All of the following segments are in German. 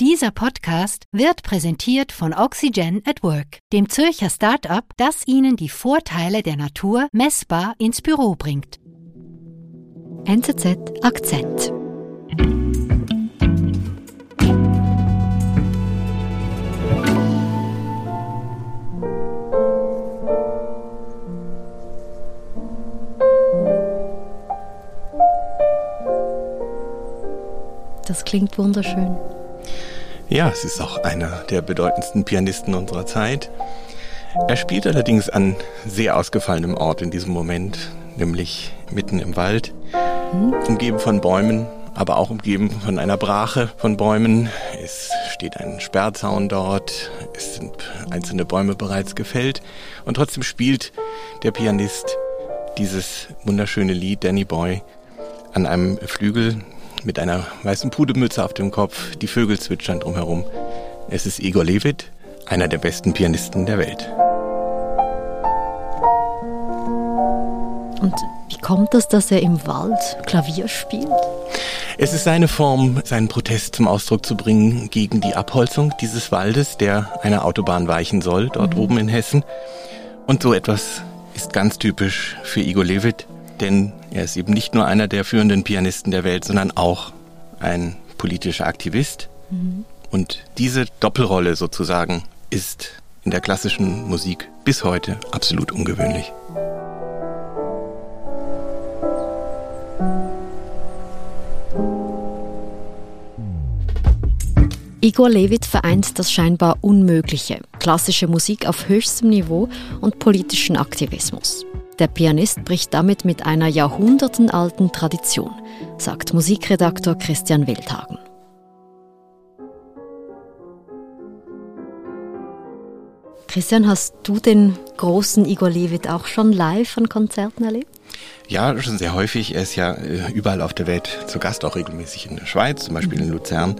Dieser Podcast wird präsentiert von Oxygen at Work, dem Zürcher Start-up, das Ihnen die Vorteile der Natur messbar ins Büro bringt. NZZ Akzent. Das klingt wunderschön. Ja, es ist auch einer der bedeutendsten Pianisten unserer Zeit. Er spielt allerdings an sehr ausgefallenem Ort in diesem Moment, nämlich mitten im Wald, umgeben von Bäumen, aber auch umgeben von einer Brache von Bäumen. Es steht ein Sperrzaun dort, es sind einzelne Bäume bereits gefällt und trotzdem spielt der Pianist dieses wunderschöne Lied Danny Boy an einem Flügel, mit einer weißen Pudelmütze auf dem Kopf, die Vögel zwitschern drumherum. Es ist Igor Levit, einer der besten Pianisten der Welt. Und wie kommt es, dass er im Wald Klavier spielt? Es ist seine Form, seinen Protest zum Ausdruck zu bringen gegen die Abholzung dieses Waldes, der einer Autobahn weichen soll, dort mhm. oben in Hessen. Und so etwas ist ganz typisch für Igor Levit denn er ist eben nicht nur einer der führenden Pianisten der Welt, sondern auch ein politischer Aktivist. Mhm. Und diese Doppelrolle sozusagen ist in der klassischen Musik bis heute absolut ungewöhnlich. Igor Levit vereint das scheinbar Unmögliche, klassische Musik auf höchstem Niveau und politischen Aktivismus. Der Pianist bricht damit mit einer jahrhundertenalten Tradition, sagt Musikredaktor Christian Wildhagen. Christian, hast du den großen Igor Levit auch schon live an Konzerten erlebt? Ja, schon sehr häufig. Er ist ja äh, überall auf der Welt zu Gast, auch regelmäßig in der Schweiz, zum Beispiel in Luzern.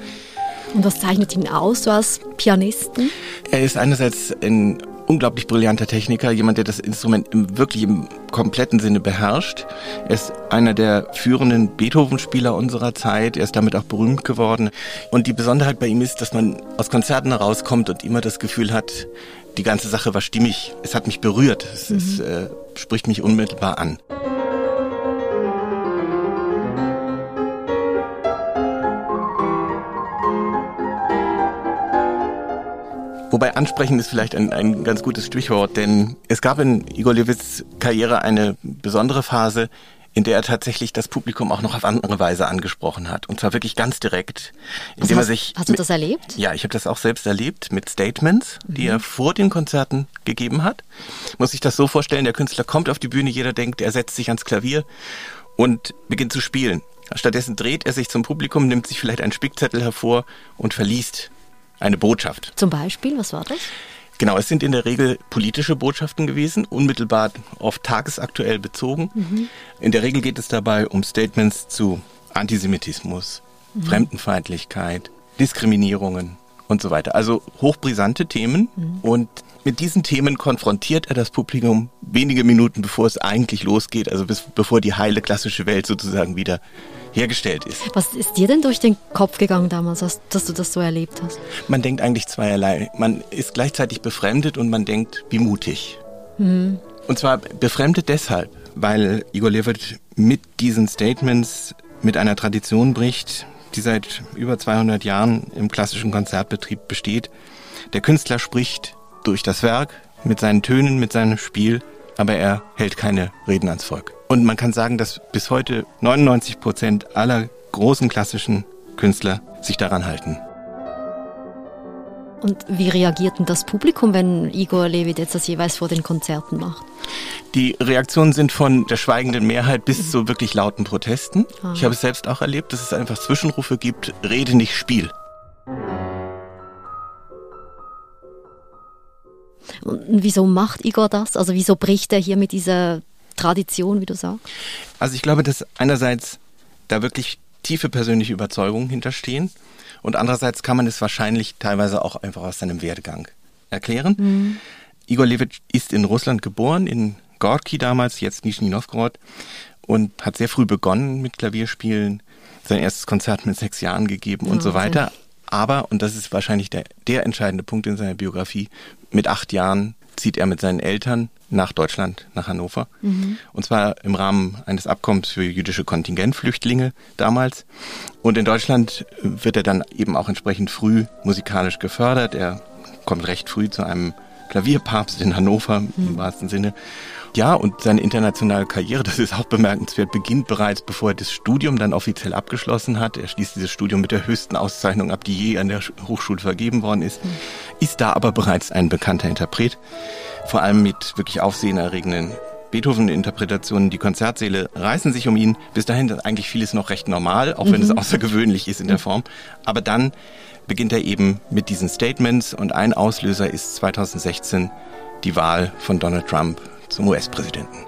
Und was zeichnet ihn aus, so als Pianisten? Er ist einerseits ein unglaublich brillanter Techniker, jemand, der das Instrument im, wirklich im kompletten Sinne beherrscht. Er ist einer der führenden Beethoven-Spieler unserer Zeit. Er ist damit auch berühmt geworden. Und die Besonderheit bei ihm ist, dass man aus Konzerten herauskommt und immer das Gefühl hat, die ganze Sache war stimmig. Es hat mich berührt. Es, mhm. es äh, spricht mich unmittelbar an. Wobei ansprechen ist vielleicht ein, ein ganz gutes Stichwort, denn es gab in Igor Levits Karriere eine besondere Phase, in der er tatsächlich das Publikum auch noch auf andere Weise angesprochen hat. Und zwar wirklich ganz direkt. Indem hast, er sich hast du das erlebt? Ja, ich habe das auch selbst erlebt mit Statements, mhm. die er vor den Konzerten gegeben hat. Muss sich das so vorstellen, der Künstler kommt auf die Bühne, jeder denkt, er setzt sich ans Klavier und beginnt zu spielen. Stattdessen dreht er sich zum Publikum, nimmt sich vielleicht einen Spickzettel hervor und verliest eine Botschaft. Zum Beispiel, was war das? Genau, es sind in der Regel politische Botschaften gewesen, unmittelbar oft tagesaktuell bezogen. Mhm. In der Regel geht es dabei um Statements zu Antisemitismus, mhm. Fremdenfeindlichkeit, Diskriminierungen und so weiter. Also hochbrisante Themen mhm. und mit diesen Themen konfrontiert er das Publikum wenige Minuten bevor es eigentlich losgeht, also bis, bevor die heile klassische Welt sozusagen wieder hergestellt ist. Was ist dir denn durch den Kopf gegangen damals, dass du das so erlebt hast? Man denkt eigentlich zweierlei. Man ist gleichzeitig befremdet und man denkt, wie mutig. Mhm. Und zwar befremdet deshalb, weil Igor Levert mit diesen Statements mit einer Tradition bricht, die seit über 200 Jahren im klassischen Konzertbetrieb besteht. Der Künstler spricht durch das Werk, mit seinen Tönen, mit seinem Spiel, aber er hält keine Reden ans Volk. Und man kann sagen, dass bis heute 99 Prozent aller großen klassischen Künstler sich daran halten. Und wie reagiert denn das Publikum, wenn Igor Levit jetzt das jeweils vor den Konzerten macht? Die Reaktionen sind von der schweigenden Mehrheit bis mhm. zu wirklich lauten Protesten. Aha. Ich habe es selbst auch erlebt, dass es einfach Zwischenrufe gibt, Rede nicht Spiel. Und wieso macht Igor das? Also wieso bricht er hier mit dieser Tradition, wie du sagst? Also ich glaube, dass einerseits da wirklich tiefe persönliche Überzeugungen hinterstehen und andererseits kann man es wahrscheinlich teilweise auch einfach aus seinem Werdegang erklären. Mhm. Igor Levit ist in Russland geboren, in Gorki damals, jetzt Nizhny Novgorod und hat sehr früh begonnen mit Klavierspielen, sein erstes Konzert mit sechs Jahren gegeben und so weiter. Aber, und das ist wahrscheinlich der, der entscheidende Punkt in seiner Biografie, mit acht Jahren zieht er mit seinen Eltern nach Deutschland, nach Hannover. Mhm. Und zwar im Rahmen eines Abkommens für jüdische Kontingentflüchtlinge damals. Und in Deutschland wird er dann eben auch entsprechend früh musikalisch gefördert. Er kommt recht früh zu einem Klavierpapst in Hannover mhm. im wahrsten Sinne. Ja, und seine internationale Karriere, das ist auch bemerkenswert, beginnt bereits, bevor er das Studium dann offiziell abgeschlossen hat. Er schließt dieses Studium mit der höchsten Auszeichnung ab, die je an der Hochschule vergeben worden ist, mhm. ist da aber bereits ein bekannter Interpret, vor allem mit wirklich aufsehenerregenden Beethoven-Interpretationen, die Konzertsäle reißen sich um ihn. Bis dahin ist eigentlich vieles noch recht normal, auch wenn mhm. es außergewöhnlich ist in der Form. Aber dann beginnt er eben mit diesen Statements und ein Auslöser ist 2016 die Wahl von Donald Trump zum US-Präsidenten.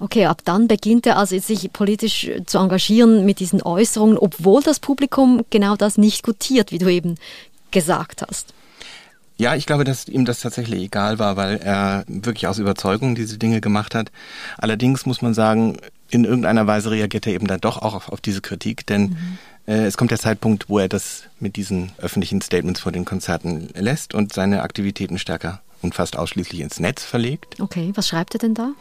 Okay, ab dann beginnt er also sich politisch zu engagieren mit diesen Äußerungen, obwohl das Publikum genau das nicht gutiert, wie du eben gesagt hast. Ja, ich glaube, dass ihm das tatsächlich egal war, weil er wirklich aus Überzeugung diese Dinge gemacht hat. Allerdings muss man sagen, in irgendeiner Weise reagiert er eben dann doch auch auf, auf diese Kritik, denn mhm. äh, es kommt der Zeitpunkt, wo er das mit diesen öffentlichen Statements vor den Konzerten lässt und seine Aktivitäten stärker und fast ausschließlich ins Netz verlegt. Okay, was schreibt er denn da?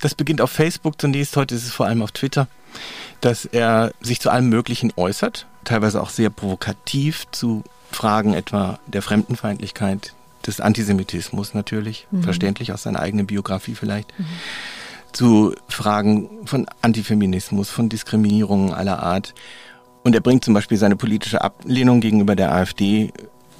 Das beginnt auf Facebook zunächst, heute ist es vor allem auf Twitter, dass er sich zu allem Möglichen äußert, teilweise auch sehr provokativ zu Fragen etwa der Fremdenfeindlichkeit, des Antisemitismus natürlich, mhm. verständlich aus seiner eigenen Biografie vielleicht. Mhm zu Fragen von Antifeminismus, von Diskriminierungen aller Art. Und er bringt zum Beispiel seine politische Ablehnung gegenüber der AfD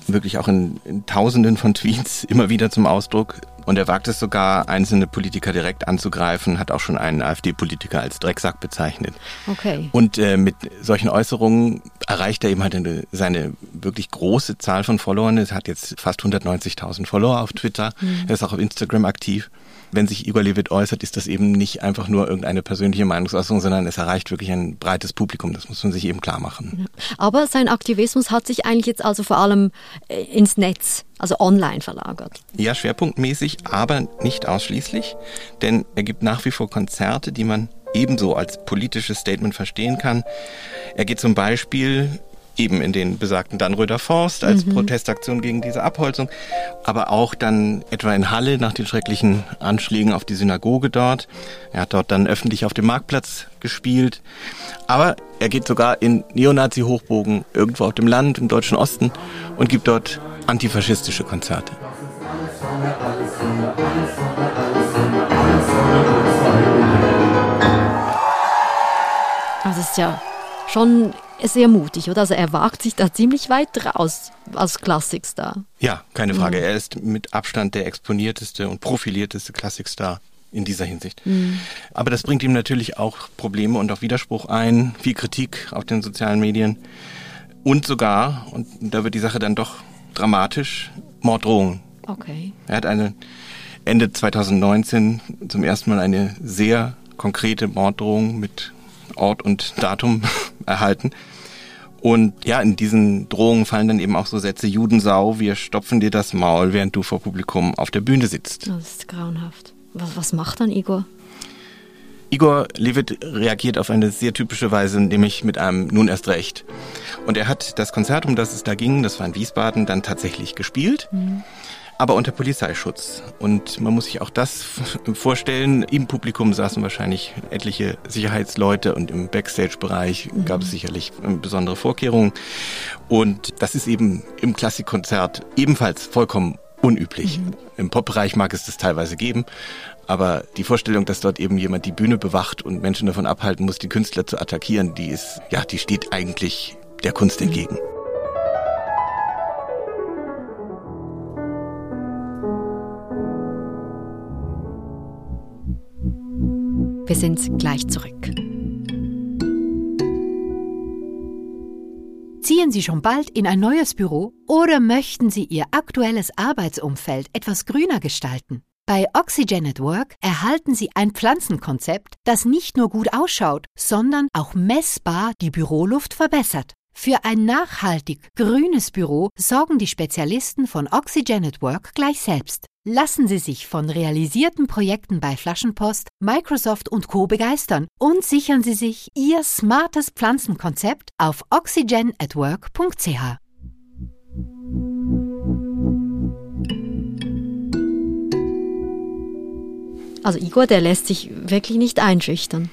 wirklich auch in, in Tausenden von Tweets immer wieder zum Ausdruck. Und er wagt es sogar, einzelne Politiker direkt anzugreifen, hat auch schon einen AfD-Politiker als Drecksack bezeichnet. Okay. Und äh, mit solchen Äußerungen erreicht er eben halt eine, seine wirklich große Zahl von Followern. Er hat jetzt fast 190.000 Follower auf Twitter. Mhm. Er ist auch auf Instagram aktiv wenn sich Igor Levit äußert, ist das eben nicht einfach nur irgendeine persönliche Meinungsäußerung, sondern es erreicht wirklich ein breites Publikum. Das muss man sich eben klar machen. Aber sein Aktivismus hat sich eigentlich jetzt also vor allem äh, ins Netz, also online verlagert. Ja, schwerpunktmäßig, aber nicht ausschließlich, denn er gibt nach wie vor Konzerte, die man ebenso als politisches Statement verstehen kann. Er geht zum Beispiel eben in den besagten Dannröder Forst als mhm. Protestaktion gegen diese Abholzung, aber auch dann etwa in Halle nach den schrecklichen Anschlägen auf die Synagoge dort. Er hat dort dann öffentlich auf dem Marktplatz gespielt, aber er geht sogar in Neonazi-Hochbogen irgendwo auf dem Land im deutschen Osten und gibt dort antifaschistische Konzerte. Das ist ja schon sehr mutig, oder? Also er wagt sich da ziemlich weit raus als Klassikstar. Ja, keine Frage. Mhm. Er ist mit Abstand der exponierteste und profilierteste Klassikstar in dieser Hinsicht. Mhm. Aber das bringt ihm natürlich auch Probleme und auch Widerspruch ein, viel Kritik auf den sozialen Medien und sogar, und da wird die Sache dann doch dramatisch, Morddrohungen. Okay. Er hat eine Ende 2019 zum ersten Mal eine sehr konkrete Morddrohung mit Ort und Datum erhalten. Und ja, in diesen Drohungen fallen dann eben auch so Sätze, Judensau, wir stopfen dir das Maul, während du vor Publikum auf der Bühne sitzt. Das ist grauenhaft. Was, was macht dann Igor? Igor Levit reagiert auf eine sehr typische Weise, nämlich mit einem nun erst recht. Und er hat das Konzert, um das es da ging, das war in Wiesbaden, dann tatsächlich gespielt. Mhm aber unter Polizeischutz. Und man muss sich auch das vorstellen. Im Publikum saßen wahrscheinlich etliche Sicherheitsleute und im Backstage-Bereich mhm. gab es sicherlich äh, besondere Vorkehrungen. Und das ist eben im Klassikkonzert ebenfalls vollkommen unüblich. Mhm. Im Popbereich mag es das teilweise geben, aber die Vorstellung, dass dort eben jemand die Bühne bewacht und Menschen davon abhalten muss, die Künstler zu attackieren, die ist, ja, die steht eigentlich der Kunst entgegen. Wir sind gleich zurück. Ziehen Sie schon bald in ein neues Büro oder möchten Sie Ihr aktuelles Arbeitsumfeld etwas grüner gestalten? Bei Oxygen at Work erhalten Sie ein Pflanzenkonzept, das nicht nur gut ausschaut, sondern auch messbar die Büroluft verbessert. Für ein nachhaltig grünes Büro sorgen die Spezialisten von Oxygen at Work gleich selbst. Lassen Sie sich von realisierten Projekten bei Flaschenpost, Microsoft und Co. begeistern und sichern Sie sich Ihr smartes Pflanzenkonzept auf oxygenatwork.ch. Also Igor, der lässt sich wirklich nicht einschüchtern.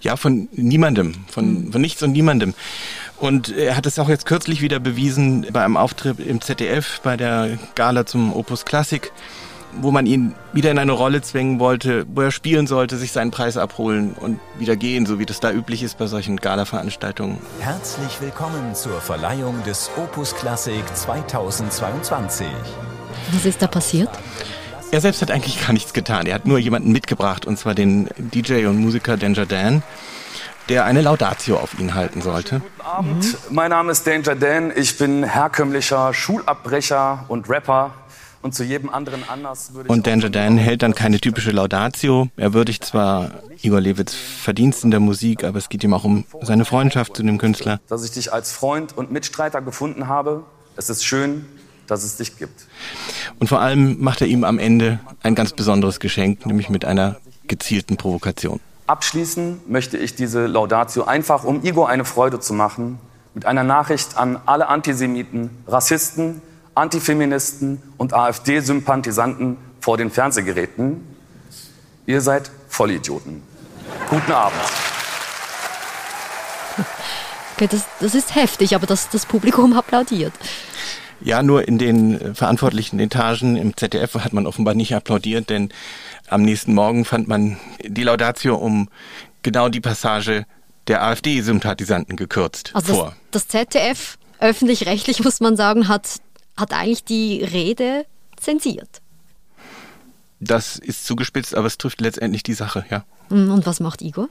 Ja, von niemandem, von, mhm. von nichts und niemandem. Und er hat es auch jetzt kürzlich wieder bewiesen bei einem Auftritt im ZDF bei der Gala zum Opus Classic, wo man ihn wieder in eine Rolle zwängen wollte, wo er spielen sollte, sich seinen Preis abholen und wieder gehen, so wie das da üblich ist bei solchen Gala-Veranstaltungen. Herzlich willkommen zur Verleihung des Opus Classic 2022. Was ist da passiert? Er selbst hat eigentlich gar nichts getan. Er hat nur jemanden mitgebracht, und zwar den DJ und Musiker Danger Dan, der eine Laudatio auf ihn halten sollte. Guten Abend, mein Name ist Danger Dan. Ich bin herkömmlicher Schulabbrecher und Rapper. Und zu jedem anderen Anlass würde ich. Und Danger Dan hält dann keine typische Laudatio. Er würdigt zwar Igor Levits Verdienst in der Musik, aber es geht ihm auch um seine Freundschaft zu dem Künstler. Dass ich dich als Freund und Mitstreiter gefunden habe. Es ist schön, dass es dich gibt. Und vor allem macht er ihm am Ende ein ganz besonderes Geschenk, nämlich mit einer gezielten Provokation. Abschließen möchte ich diese Laudatio einfach, um Igor eine Freude zu machen, mit einer Nachricht an alle Antisemiten, Rassisten, Antifeministen und AfD-Sympathisanten vor den Fernsehgeräten. Ihr seid Vollidioten. Guten Abend. Okay, das, das ist heftig, aber das, das Publikum applaudiert. Ja, nur in den äh, verantwortlichen Etagen im ZDF hat man offenbar nicht applaudiert, denn am nächsten Morgen fand man die Laudatio um genau die Passage der AfD-Sympathisanten gekürzt also vor. Das, das ZDF, öffentlich-rechtlich muss man sagen, hat, hat eigentlich die Rede zensiert. Das ist zugespitzt, aber es trifft letztendlich die Sache, ja. Mm, und was macht Igor?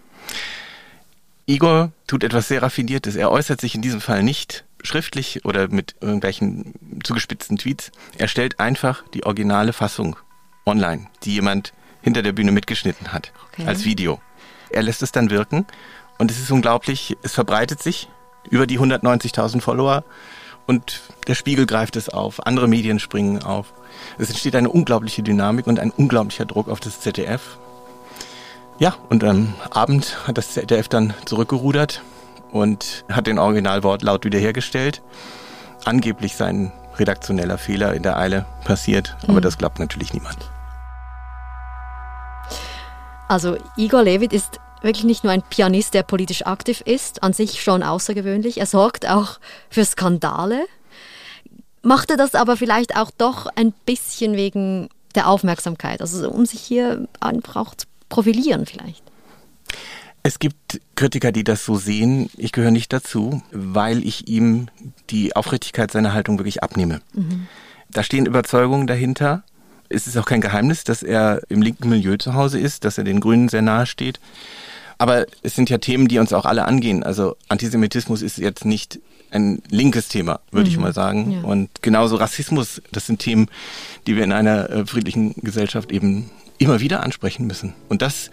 Igor tut etwas sehr Raffiniertes. Er äußert sich in diesem Fall nicht schriftlich oder mit irgendwelchen zugespitzten Tweets. Er stellt einfach die originale Fassung online, die jemand hinter der Bühne mitgeschnitten hat, okay. als Video. Er lässt es dann wirken und es ist unglaublich, es verbreitet sich über die 190.000 Follower und der Spiegel greift es auf, andere Medien springen auf. Es entsteht eine unglaubliche Dynamik und ein unglaublicher Druck auf das ZDF. Ja, und am Abend hat das ZDF dann zurückgerudert und hat den Originalwortlaut wiederhergestellt. Angeblich sein redaktioneller Fehler in der Eile passiert, aber mhm. das glaubt natürlich niemand. Also Igor Levit ist wirklich nicht nur ein Pianist, der politisch aktiv ist, an sich schon außergewöhnlich. Er sorgt auch für Skandale. Macht er das aber vielleicht auch doch ein bisschen wegen der Aufmerksamkeit, also um sich hier einfach auch zu profilieren vielleicht? Es gibt Kritiker, die das so sehen. Ich gehöre nicht dazu, weil ich ihm die Aufrichtigkeit seiner Haltung wirklich abnehme. Mhm. Da stehen Überzeugungen dahinter. Es ist auch kein Geheimnis, dass er im linken Milieu zu Hause ist, dass er den Grünen sehr nahe steht. Aber es sind ja Themen, die uns auch alle angehen. Also Antisemitismus ist jetzt nicht ein linkes Thema, würde mhm. ich mal sagen. Ja. Und genauso Rassismus, das sind Themen, die wir in einer äh, friedlichen Gesellschaft eben immer wieder ansprechen müssen. Und das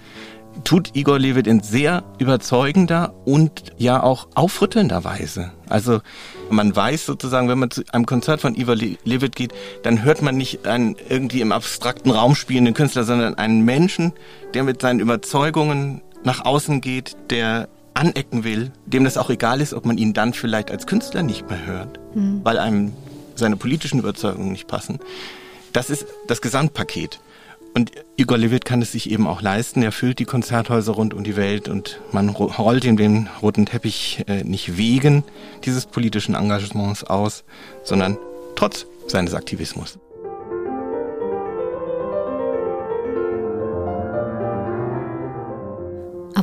tut Igor Levit in sehr überzeugender und ja auch aufrüttelnder Weise. Also man weiß sozusagen, wenn man zu einem Konzert von Igor Levit geht, dann hört man nicht einen irgendwie im abstrakten Raum spielenden Künstler, sondern einen Menschen, der mit seinen Überzeugungen nach außen geht, der anecken will, dem das auch egal ist, ob man ihn dann vielleicht als Künstler nicht mehr hört, mhm. weil einem seine politischen Überzeugungen nicht passen. Das ist das Gesamtpaket. Und Igor Levit kann es sich eben auch leisten. Er füllt die Konzerthäuser rund um die Welt und man rollt ihm den roten Teppich äh, nicht wegen dieses politischen Engagements aus, sondern trotz seines Aktivismus.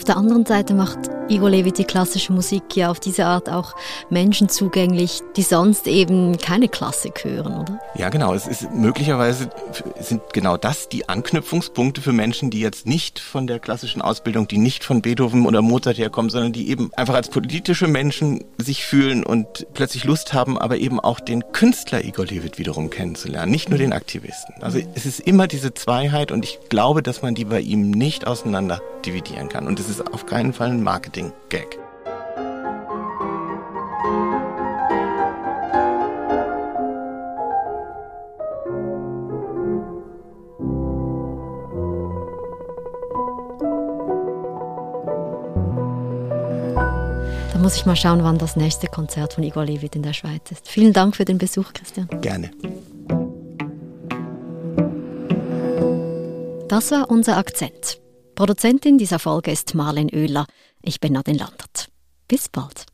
Auf der anderen Seite macht Igor Levit die klassische Musik ja auf diese Art auch Menschen zugänglich, die sonst eben keine Klassik hören, oder? Ja, genau. Es ist möglicherweise sind genau das die Anknüpfungspunkte für Menschen, die jetzt nicht von der klassischen Ausbildung, die nicht von Beethoven oder Mozart herkommen, sondern die eben einfach als politische Menschen sich fühlen und plötzlich Lust haben, aber eben auch den Künstler Igor Levit wiederum kennenzulernen, nicht nur den Aktivisten. Also es ist immer diese Zweiheit und ich glaube, dass man die bei ihm nicht auseinander dividieren kann. Und es ist auf keinen Fall ein Marketing-Gag. Da muss ich mal schauen, wann das nächste Konzert von Igor Levit in der Schweiz ist. Vielen Dank für den Besuch, Christian. Gerne. Das war unser Akzent. Produzentin dieser Folge ist Marlen Oehler. Ich bin Nadine Landert. Bis bald.